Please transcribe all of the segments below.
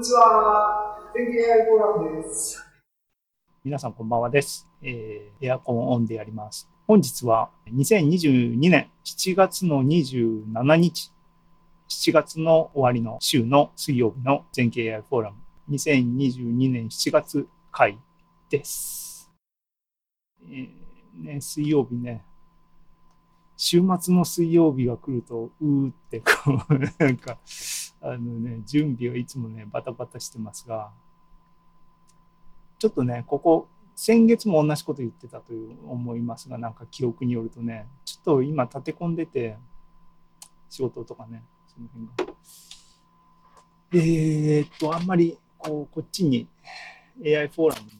にちは。天気 AI フォーラムです。皆さんこんばんはです。えー、エアコンオンでやります。本日は2022年7月の27日、7月の終わりの週の水曜日の全経 AI フォーラム2022年7月回です。えー、ね、水曜日ね、週末の水曜日が来ると、うーってこう、なんか、あのね、準備はいつもね、バタバタしてますが、ちょっとね、ここ、先月も同じこと言ってたという思いますが、なんか記憶によるとね、ちょっと今立て込んでて、仕事とかね、その辺が。えー、っと、あんまり、こう、こっちに AI フォーラム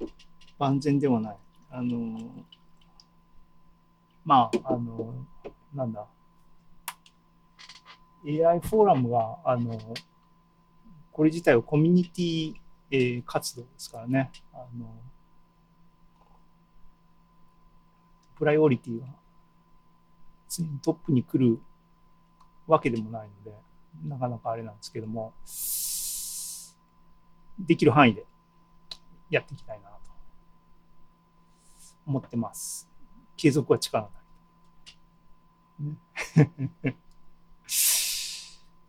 に万全ではない。あの、まあ、あの、なんだ、AI フォーラムが、あの、これ自体はコミュニティ、えー、活動ですからね。あの、プライオリティが常にトップに来るわけでもないので、なかなかあれなんですけども、できる範囲でやっていきたいなと思ってます。継続は力なり。ね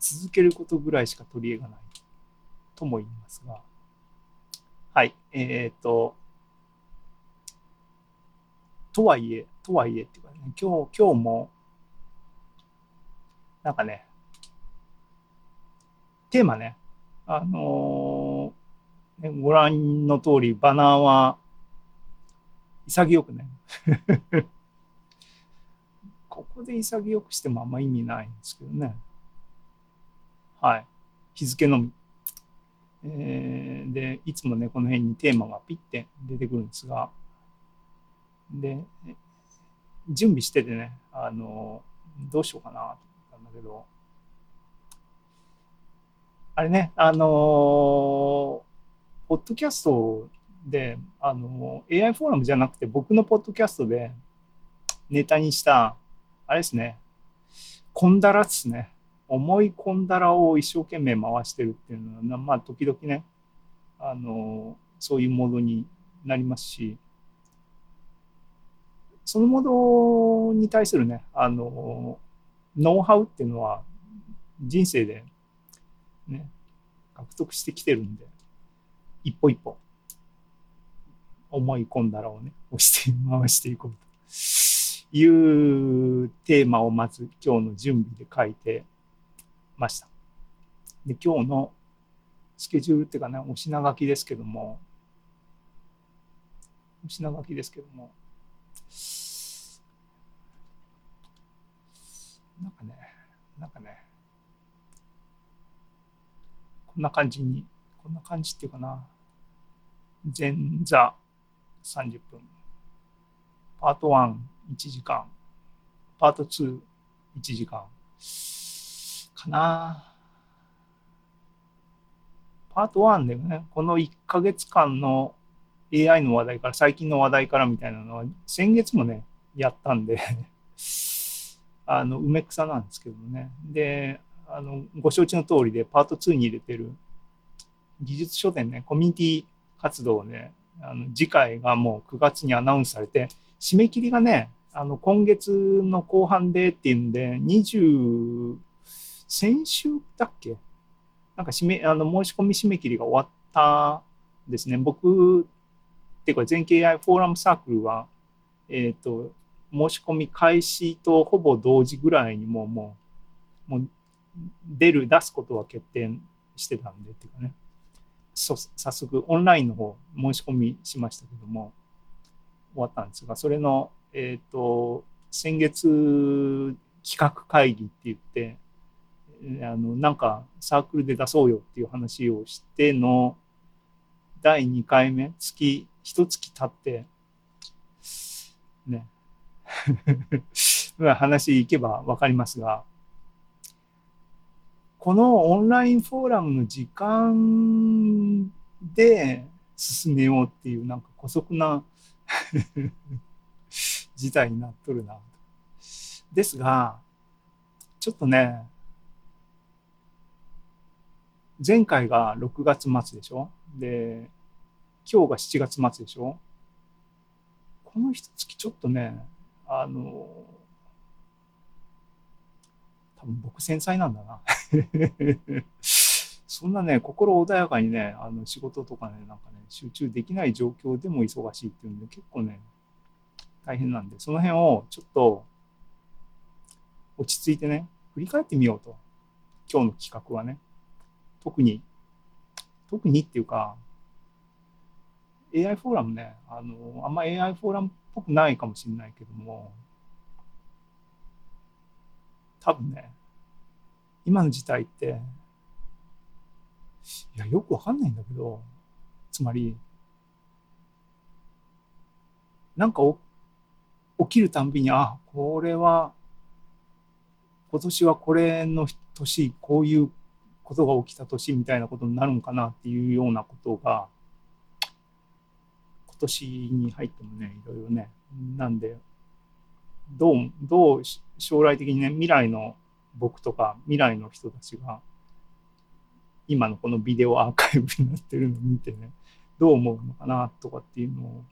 続けることぐらいしか取り柄がないとも言いますが、はい、えっ、ー、と、とはいえ、とはいえっていうかね、今日、今日も、なんかね、テーマね、あのー、ご覧の通り、バナーは潔くね。ここで潔くしてもあんま意味ないんですけどね。はい。日付のみ。えー、で、いつもね、この辺にテーマがピッて出てくるんですが、で、準備しててね、あの、どうしようかなと思ったんだけど、あれね、あのポッドキャストで、あの AI フォーラムじゃなくて、僕のポッドキャストでネタにした、あれですね、コンダラっすね。思い込んだらを一生懸命回してるっていうのは、まあ、時々ね、あの、そういうモードになりますし、そのモードに対するね、あの、ノウハウっていうのは、人生で、ね、獲得してきてるんで、一歩一歩、思い込んだらをね、押して回していこうというテーマをまず今日の準備で書いて、ました。で、今日のスケジュールっていうかね、お品書きですけども、お品書きですけども、なんかね、なんかね、こんな感じに、こんな感じっていうかな、前座30分、パート1、1時間、パート2、1時間、かな。パート1でね、この1ヶ月間の AI の話題から、最近の話題からみたいなのは、先月もね、やったんで あの、梅草なんですけどもね。で、あの、ご承知の通りで、パート2に入れてる技術書店ね、コミュニティ活動をね、あの次回がもう9月にアナウンスされて、締め切りがね、あの今月の後半でっていうんで、20先週だっけ？なんか締め、あの、申し込み締め切りが終わったですね。僕、っていうか、全経 AI フォーラムサークルは、えっ、ー、と、申し込み開始とほぼ同時ぐらいにもう、もう、もう出る、出すことは決定してたんで、っていうかね。早速、オンラインの方、申し込みしましたけども、終わったんですが、それの、えっ、ー、と、先月企画会議って言って、あのなんかサークルで出そうよっていう話をしての第2回目月一月経ってね 話いけば分かりますがこのオンラインフォーラムの時間で進めようっていうなんか姑息な 事態になっとるな。ですが、ちょっとね、前回が6月末でしょ？で、今日が7月末でしょ？この一月ちょっとね、あの、多分僕繊細なんだな。そんなね、心穏やかにね、あの仕事とかね、なんかね、集中できない状況でも忙しいっていうんで、結構ね、大変なんで、その辺をちょっと落ち着いてね、振り返ってみようと。今日の企画はね。特に、特にっていうか、AI フォーラムね、あの、あんま AI フォーラムっぽくないかもしれないけども、多分ね、今の時代って、いや、よくわかんないんだけど、つまり、なんか起きるたんびに、あ、これは、今年はこれの年、こういうことが起きた年みたいなことになるんかなっていうようなことが、今年に入ってもね、いろいろね、なんで、どう、どう将来的にね、未来の僕とか未来の人たちが、今のこのビデオアーカイブになってるのを見てね、どう思うのかなとかっていうのを、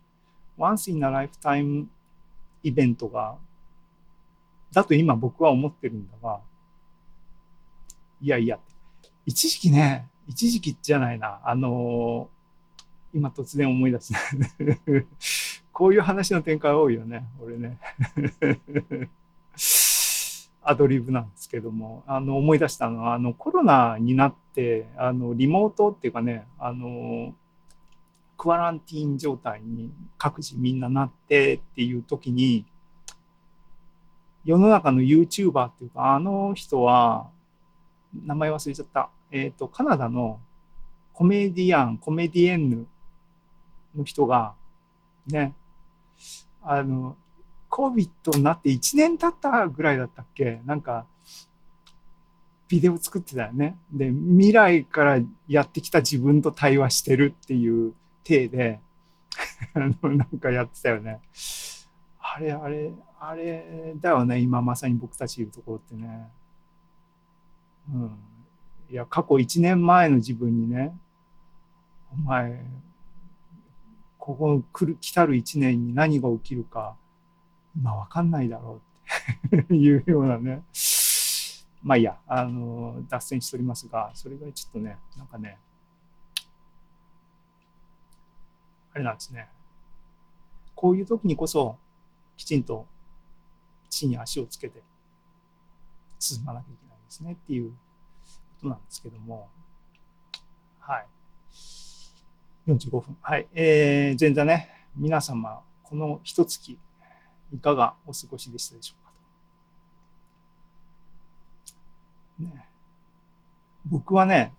once in a lifetime イベントが、だと今僕は思ってるんだが、いやいやって、一時期ね、一時期じゃないな、あのー、今突然思い出す、こういう話の展開多いよね、俺ね。アドリブなんですけども、あの、思い出したのは、あの、コロナになって、あの、リモートっていうかね、あの、クアランティーン状態に各自みんななってっていう時に、世の中の YouTuber っていうか、あの人は、名前忘れちゃった。えっ、ー、と、カナダのコメディアン、コメディエンヌの人が、ね、あの、COVID になって1年経ったぐらいだったっけ？なんか、ビデオ作ってたよね。で、未来からやってきた自分と対話してるっていう体で、あの、なんかやってたよね。あれ、あれ、あれだよね、今まさに僕たちいるところってね。うん。いや、過去1年前の自分にね、お前、ここ来る、来たる1年に何が起きるか、今わかんないだろうって いうようなね。まあいいや、あの、脱線しておりますが、それがちょっとね、なんかね、あれなんですね。こういう時にこそ、きちんと地に足をつけて進まなきゃいけないですねっていうことなんですけども、はい。45分。はい。えー、前座ね、皆様、この一月、いかがお過ごしでしたでしょうかと。ね、僕はね、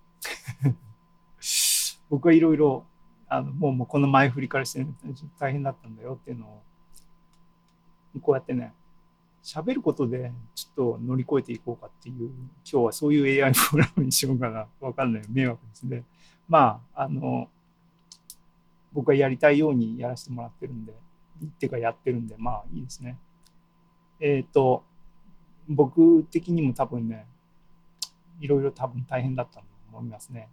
僕はいろいろ、あのもうもうこの前振りからして、大変だったんだよっていうのを、こうやってね、喋ることでちょっと乗り越えていこうかっていう、今日はそういう AI フォーラムにしようかな。わかんない。迷惑ですね。まあ、あの、僕がやりたいようにやらせてもらってるんで、っていうかやってるんで、まあいいですね。えっ、ー、と、僕的にも多分ね、いろいろ多分大変だったと思いますね。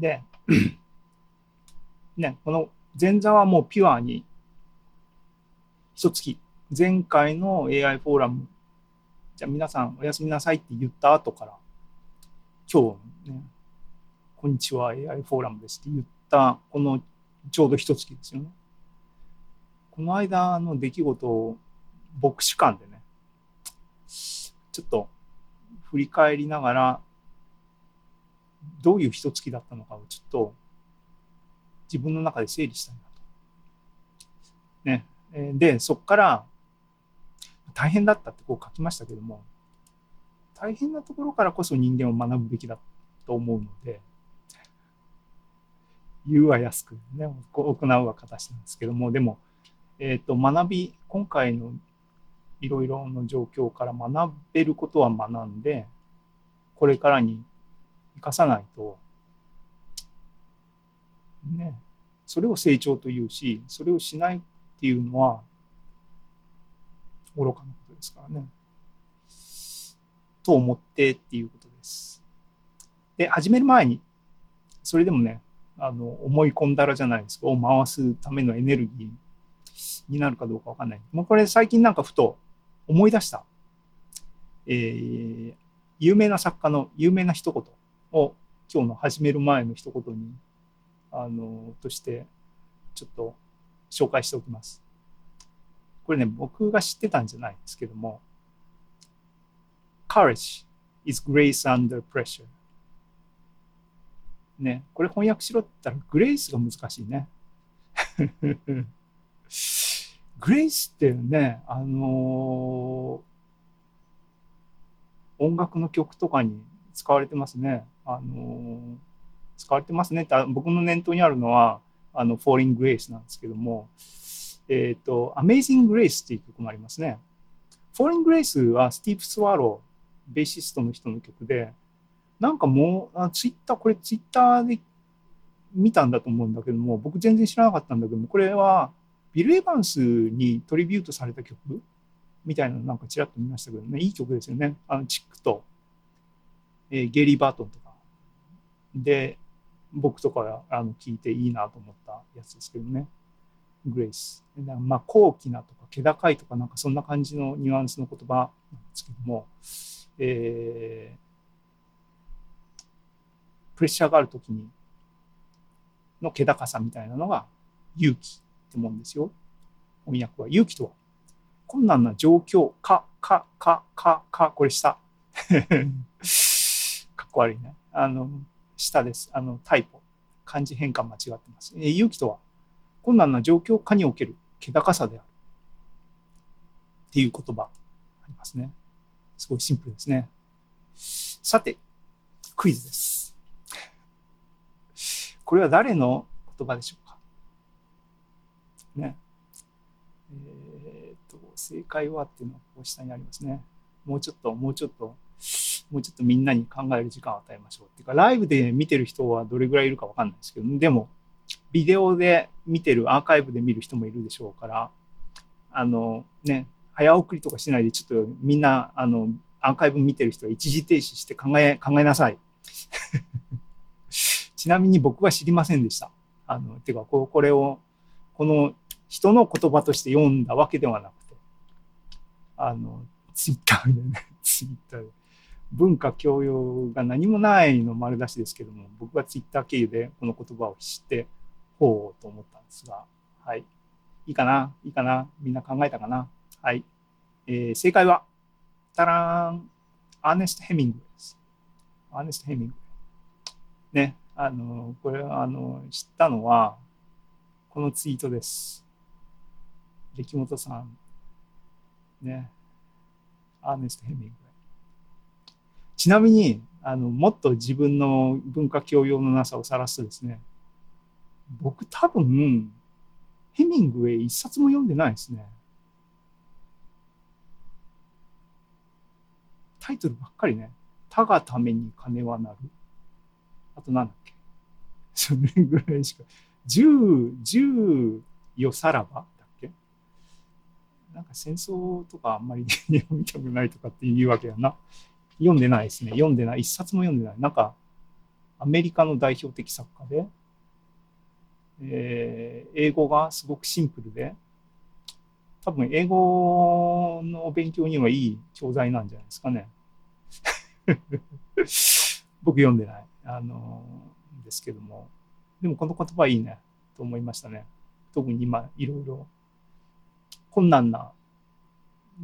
で、ね、この前座はもうピュアに一月、前回の AI フォーラム、じゃあ皆さんおやすみなさいって言った後から、今日ね、こんにちは AI フォーラムですって言った、このちょうど一月ですよね。この間の出来事を牧師館でね、ちょっと振り返りながら、どういう一月だったのかをちょっと自分の中で整理したいなと。ね。で、そこから大変だったってこう書きましたけども、大変なところからこそ人間を学ぶべきだと思うので、言うは安くね、行うは形なんですけども、でも、えっ、ー、と、学び、今回のいろいろの状況から学べることは学んで、これからに生かさないと、ね、それを成長というし、それをしないっていうのは、愚かなことですからね。と思ってっていうことです。で、始める前に、それでもね、あの思い込んだらじゃないですか、を回すためのエネルギーになるかどうかわかんない。もうこれ最近なんかふと思い出した、えー有名な作家の有名な一言を今日の始める前の一言に、あの、としてちょっと紹介しておきます。これね、僕が知ってたんじゃないんですけども、Courage is grace under pressure. ね、これ翻訳しろって言ったら、グレイスが難しいね。グレイスってね、あのー音楽の曲とかに使われてますね。あのー使われてますねって、僕の念頭にあるのは、あの、Falling Grace なんですけども、えっ、と、Amazing Grace っていう曲もありますね。Falling Grace はスティーブ・スワロー、ベーシストの人の曲で、なんかもう、あツイッター、これツイッターで見たんだと思うんだけども、僕全然知らなかったんだけども、これはビル・エヴァンスにトリビュートされた曲みたいなのなんかちらっと見ましたけどね、いい曲ですよね。あの、チックと、えーゲリー・バートンとか。で、僕とかあの聞いていいなと思ったやつですけどね。グレイス。まあ、高貴なとか、気高いとか、なんかそんな感じのニュアンスの言葉なんですけども、えープレッシャーがあるときに、の気高さみたいなのが勇気ってもんですよ。翻訳は。勇気とは、困難な状況、か、か、か、か、か、これ下。かっこ悪いね。あの、下です。あの、タイプ。漢字変換間違ってます。え勇気とは、困難な状況下における気高さである。っていう言葉ありますね。すごいシンプルですね。さて、クイズです。これは誰の言葉でしょうか？ね。えーっと、正解はっていうのはこう下にありますね。もうちょっと、もうちょっと、もうちょっとみんなに考える時間を与えましょう。っていうか、ライブで見てる人はどれぐらいいるかわかんないですけど、でも、ビデオで見てる、アーカイブで見る人もいるでしょうから、あの、ね、早送りとかしないで、ちょっとみんな、あの、アーカイブ見てる人は一時停止して考え、考えなさい。ちなみに僕は知りませんでした。あの、てか、これを、この人の言葉として読んだわけではなくて、あの、ツイッターでね、ツイッターで。文化教養が何もないの丸出しですけども、僕はツイッター経由でこの言葉を知って、ほうと思ったんですが、はい。いいかな？いいかな？みんな考えたかな？はい。えー正解は、タラーン、アーネスト・ヘミングです。アーネスト・ヘミング。ね、あの、これ、あの、知ったのは、このツイートです。歴本さん、ね、アーネスト・ヘミング。ちなみに、あの、もっと自分の文化教養のなさを晒すとですね、僕多分、ヘミングウェイ一冊も読んでないですね。タイトルばっかりね。他がために金はなる。あとなんだっけ。それぐらいしか。十、十よさらばだっけなんか戦争とかあんまり 読みたくないとかっていうわけやな。読んでないですね。読んでない。一冊も読んでない。なんか、アメリカの代表的作家で、えー英語がすごくシンプルで、多分英語の勉強にはいい教材なんじゃないですかね。僕読んでない。あのですけども。でもこの言葉いいね、と思いましたね。特に今、いろいろ困難な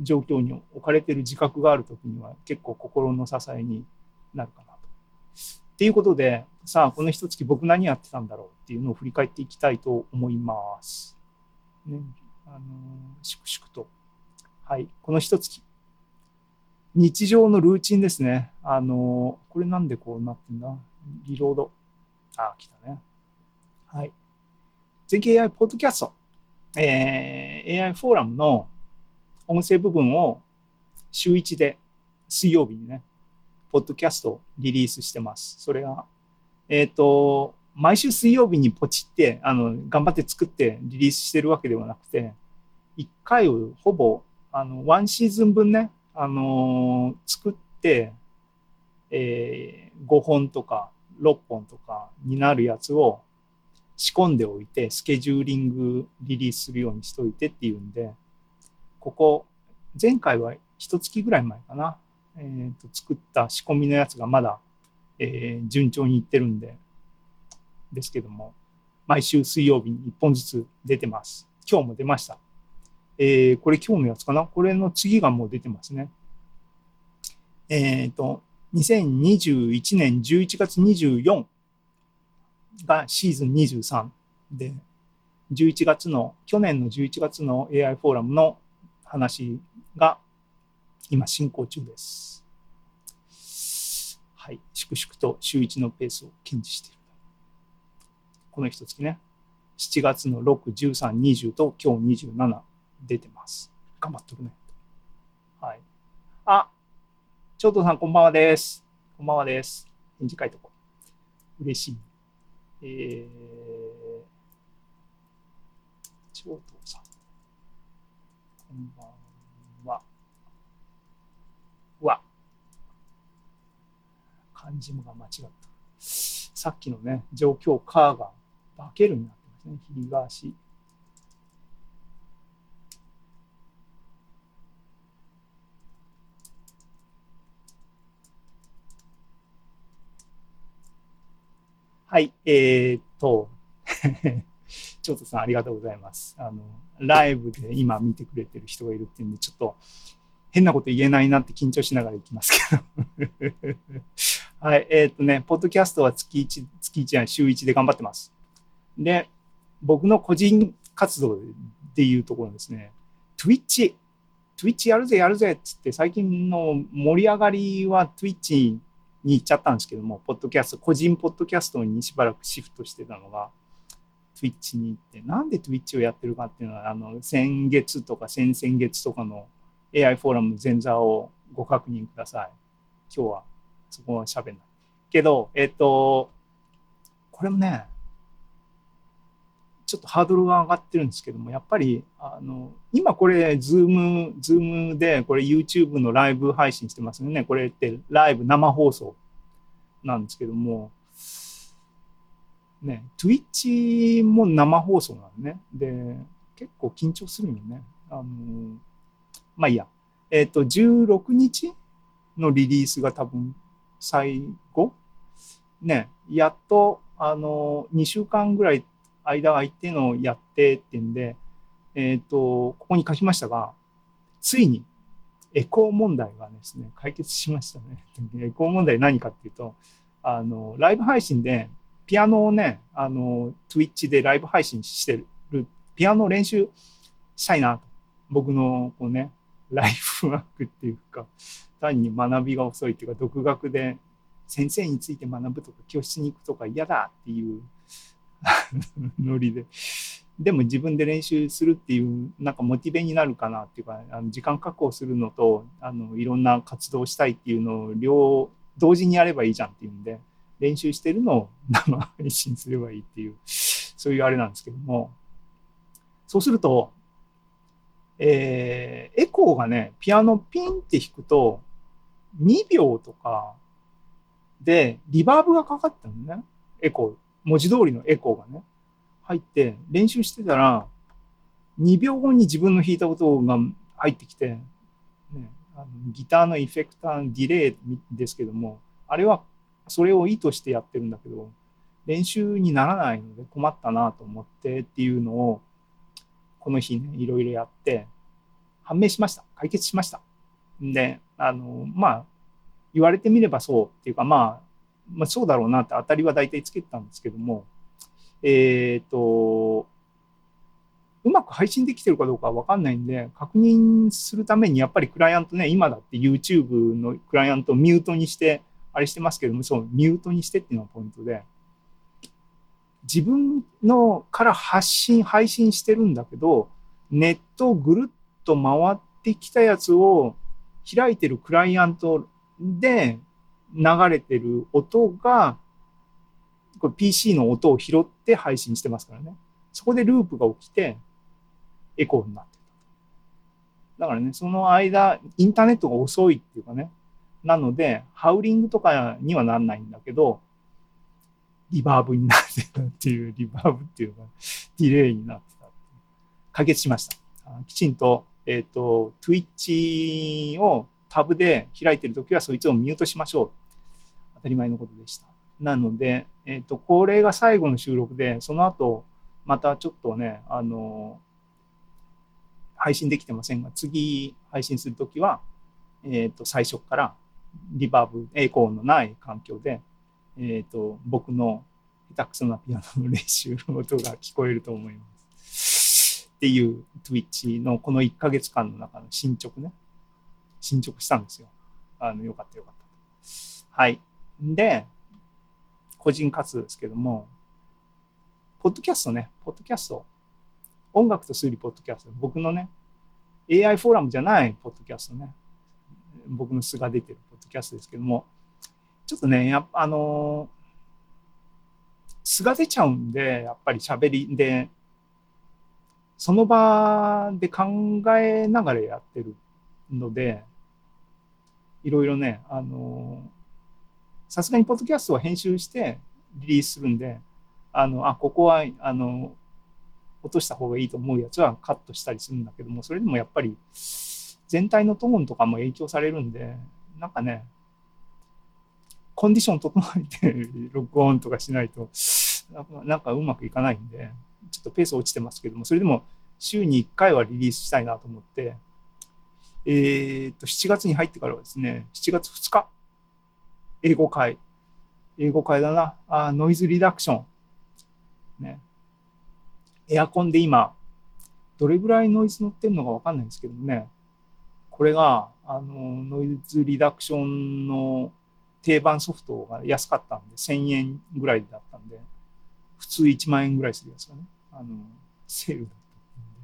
状況に置かれている自覚があるときには結構心の支えになるかなと。っていうことで、さあ、この一月僕何やってたんだろうっていうのを振り返っていきたいと思います。ね、あの、粛々と。はい、この一月。日常のルーチンですね。あの、これなんでこうなってんだリロード。あ、来たね。はい。全景 AI ポッドキャスト。えー AI フォーラムの音声部分を週1で水曜日にね、ポッドキャストをリリースしてます。それが、えっ、と、毎週水曜日にポチって、あの、頑張って作ってリリースしてるわけではなくて、1回をほぼ、あの、ワンシーズン分ね、あのー作っって、えー5本とか6本とかになるやつを仕込んでおいて、スケジューリングリリースするようにしといてっていうんで、ここ、前回は一月ぐらい前かな、えーと作った仕込みのやつがまだ、えー順調にいってるんで、ですけども、毎週水曜日に1本ずつ出てます。今日も出ました。えーこれ今日のやつかなこれの次がもう出てますね。えっ、と、2021年11月24がシーズン23で、11月の、去年の11月の AI フォーラムの話が今進行中です。はい。粛々と週1のペースを堅持している。この一月ね、7月の6、13、20と今日27出てます。頑張ってるね。はい。あ、長藤さんこんばんはです。こんばんはです。返事書いとこう。嬉しい。えー、長藤さん。こんばんは。わ。漢字もが間違った。さっきのね、状況、カーが化けるになってますね。東。はい、えーっと、ちょっとさんありがとうございます。あの、ライブで今見てくれてる人がいるっていうんで、ちょっと変なこと言えないなって緊張しながら行きますけど。はい、えーっとね、ポッドキャストは月1、月1じゃない、週1で頑張ってます。で、僕の個人活動でいうところですね、Twitch、Twitch やるぜやるぜっつって、最近の盛り上がりは Twitch に行っちゃったんですけども、ポッドキャスト、個人ポッドキャストにしばらくシフトしてたのが、Twitch に行って、なんで Twitch をやってるかっていうのは、あの、先月とか先々月とかの AI フォーラム前座をご確認ください。今日はそこは喋んない。けど、えっ、と、これもね、ちょっとハードルが上がってるんですけども、やっぱり、あの、今これ、 Zoom、Zoom で、これ YouTube のライブ配信してますよね。これってライブ生放送なんですけども、ね、Twitch も生放送なのね。で、結構緊張するよね。あの、まあいいや。えっ、と、16日のリリースが多分最後？ね、やっと、あの、2週間ぐらい間空いてのやってってんで、えっ、と、ここに書きましたが、ついにエコー問題がですね、解決しましたね。エコー問題何かっていうと、あの、ライブ配信で、ピアノをね、あの、Twitch でライブ配信してる、ピアノ練習したいなと。僕の、こうね、ライフワークっていうか、単に学びが遅いっていうか、独学で先生について学ぶとか、教室に行くとか嫌だっていう ノリで。でも自分で練習するっていう、なんかモチベになるかなっていうか、あの時間確保するのと、あの、いろんな活動したいっていうのを両、同時にやればいいじゃんっていうんで、練習してるのを 生配信すればいいっていう、そういうあれなんですけども、そうすると、えーエコーがね、ピアノピンって弾くと、2秒とかでリバーブがかかったのね。エコー。文字通りのエコーがね。入って、練習してたら、2秒後に自分の弾いた音が入ってきて、ね、あのギターのエフェクターのディレイですけども、あれはそれを意図してやってるんだけど、練習にならないので困ったなと思ってっていうのを、この日ね、いろいろやって、判明しました。解決しました。で、あの、まあ、言われてみればそうっていうか、まあ、まあ、そうだろうなって当たりは大体つけてたんですけども、えっ、と、うまく配信できてるかどうかはわかんないんで、確認するためにやっぱりクライアントね、今だって YouTube のクライアントをミュートにして、あれしてますけども、そう、ミュートにしてっていうのがポイントで、自分のから発信、配信してるんだけど、ネットをぐるっと回ってきたやつを開いてるクライアントで流れてる音が、これ PC の音を拾って配信してますからね。そこでループが起きて、エコーになってる。だからね、その間、インターネットが遅いっていうかね、なので、ハウリングとかにはならないんだけど、リバーブになってたっていう、リバーブっていうか、ディレイになってた。解決しました。きちんと、えっ、ー、と、Twitch をタブで開いてるときはそいつをミュートしましょう。当たり前のことでした。なので、えっ、ー、と、これが最後の収録で、その後、またちょっとね、あの、配信できてませんが、次配信するときは、えっ、ー、と、最初からリバーブ、栄光のない環境で、えっ、ー、と、僕の下手くそなピアノの練習の音が聞こえると思います。っていう Twitch のこの1ヶ月間の中の進捗ね。進捗したんですよ。あの、よかったよかった。はい。で、個人活動ですけども、ポッドキャストね、ポッドキャスト、音楽と数理ポッドキャスト、僕のね、AI フォーラムじゃないポッドキャストね、僕の素が出てるポッドキャストですけども、ちょっとね、やあの素が出ちゃうんで、やっぱり喋りで、その場で考えながらやってるので、いろいろね、あのさすがにポッドキャストは編集してリリースするんで、あの、あ、ここは、あの、落とした方がいいと思うやつはカットしたりするんだけども、それでもやっぱり全体のトーンとかも影響されるんで、なんかね、コンディション整えて録音とかしないと、なんかうまくいかないんで、ちょっとペース落ちてますけども、それでも週に1回はリリースしたいなと思って、えー、っと、7月に入ってからはですね、7月2日、英語会。英語会だな。あノイズリダクション。ね。エアコンで今、どれぐらいノイズ乗ってるのかわかんないんですけどもね。これが、あの、ノイズリダクションの定番ソフトが安かったんで、1000円ぐらいだったんで、普通1万円ぐらいするやつがね、あの、セールだったんで、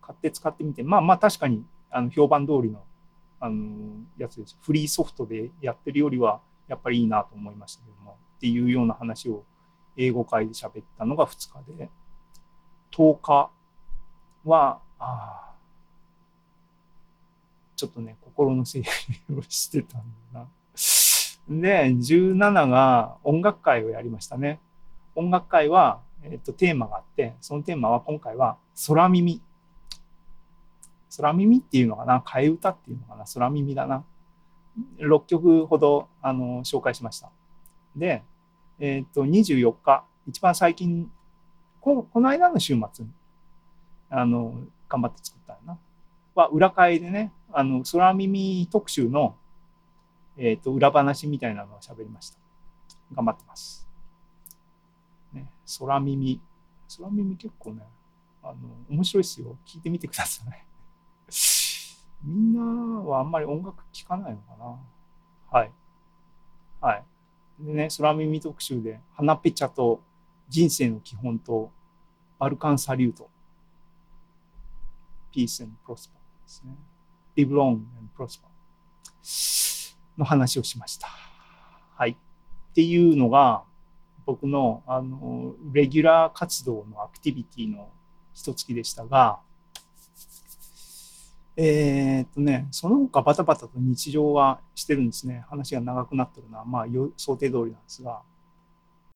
買って使ってみて、まあまあ確かに、あの、評判通りの、あの、やつです。フリーソフトでやってるよりは、やっぱりいいなと思いましたけども、っていうような話を英語会で喋ったのが2日で、10日は、あちょっとね、心の整理をしてたんだな。で、17が音楽会をやりましたね。音楽会は、えっと、テーマがあって、そのテーマは今回は空耳。空耳っていうのかな？替え歌っていうのかな？空耳だな。6曲ほどあの紹介しました。で、えっ、と、24日、一番最近、ここの間の週末に、あの、頑張って作ったな。は、裏会でね、あの、空耳特集の、え、ー、と、裏話みたいなのを喋りました。頑張ってます。ね、空耳。空耳結構ね、あの、面白いですよ。聞いてみてください。みんなはあんまり音楽聴かないのかなはい。はい。でね、空耳特集で、花ペチャと人生の基本とバルカンサリュート。Peace and Prosper ですね。Live long and prosper の話をしました。はい。っていうのが、僕の、あの、レギュラー活動のアクティビティの一月でしたが、え、っとね、その他バタバタと日常はしてるんですね。話が長くなってるのは、まあ、想定通りなんですが、